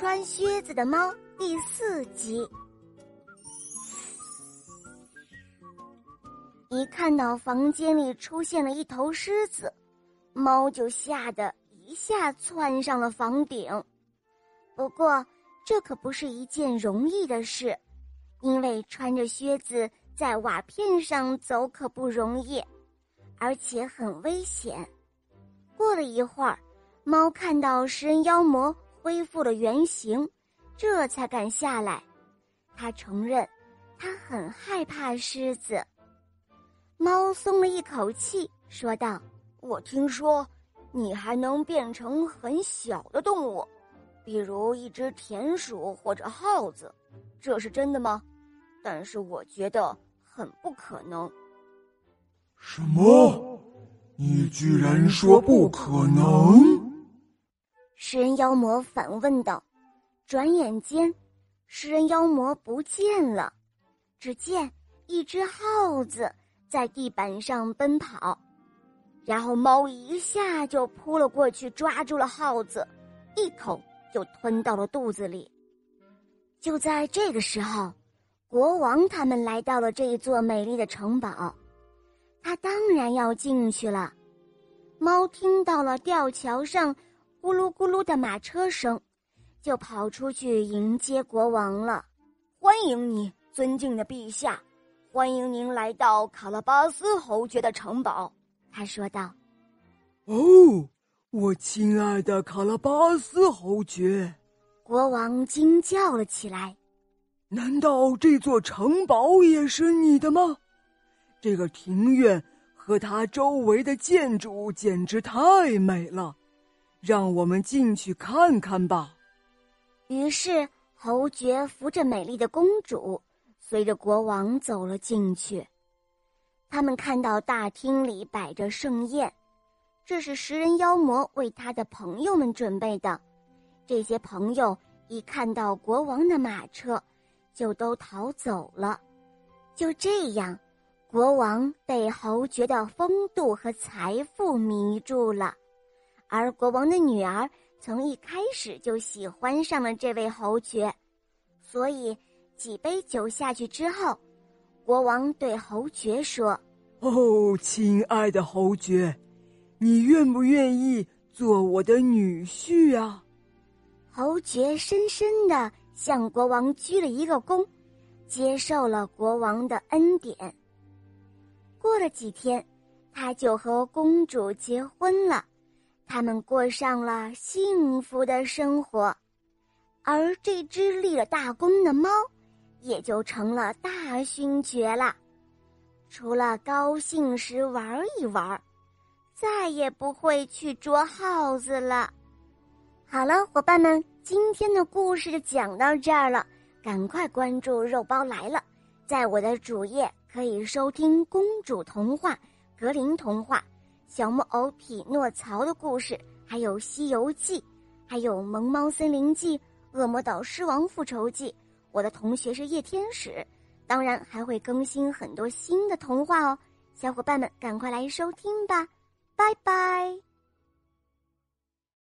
穿靴子的猫第四集。一看到房间里出现了一头狮子，猫就吓得一下窜上了房顶。不过，这可不是一件容易的事，因为穿着靴子在瓦片上走可不容易，而且很危险。过了一会儿，猫看到食人妖魔恢复了原形，这才敢下来。他承认，他很害怕狮子。猫松了一口气，说道：“我听说，你还能变成很小的动物，比如一只田鼠或者耗子，这是真的吗？但是我觉得很不可能。”什么？你居然说不可能？食人妖魔反问道。转眼间，食人妖魔不见了，只见一只耗子。在地板上奔跑，然后猫一下就扑了过去，抓住了耗子，一口就吞到了肚子里。就在这个时候，国王他们来到了这一座美丽的城堡，他当然要进去了。猫听到了吊桥上咕噜咕噜的马车声，就跑出去迎接国王了。欢迎你，尊敬的陛下。欢迎您来到卡拉巴斯侯爵的城堡，他说道。“哦，我亲爱的卡拉巴斯侯爵！”国王惊叫了起来。“难道这座城堡也是你的吗？这个庭院和它周围的建筑简直太美了，让我们进去看看吧。”于是，侯爵扶着美丽的公主。随着国王走了进去，他们看到大厅里摆着盛宴，这是食人妖魔为他的朋友们准备的。这些朋友一看到国王的马车，就都逃走了。就这样，国王被侯爵的风度和财富迷住了，而国王的女儿从一开始就喜欢上了这位侯爵，所以。几杯酒下去之后，国王对侯爵说：“哦，亲爱的侯爵，你愿不愿意做我的女婿啊？”侯爵深深的向国王鞠了一个躬，接受了国王的恩典。过了几天，他就和公主结婚了，他们过上了幸福的生活，而这只立了大功的猫。也就成了大勋爵了，除了高兴时玩一玩，再也不会去捉耗子了。好了，伙伴们，今天的故事就讲到这儿了，赶快关注“肉包来了”，在我的主页可以收听公主童话、格林童话、小木偶匹诺曹的故事，还有《西游记》，还有《萌猫森林记》《恶魔岛狮王复仇记》。我的同学是夜天使，当然还会更新很多新的童话哦，小伙伴们赶快来收听吧，拜拜。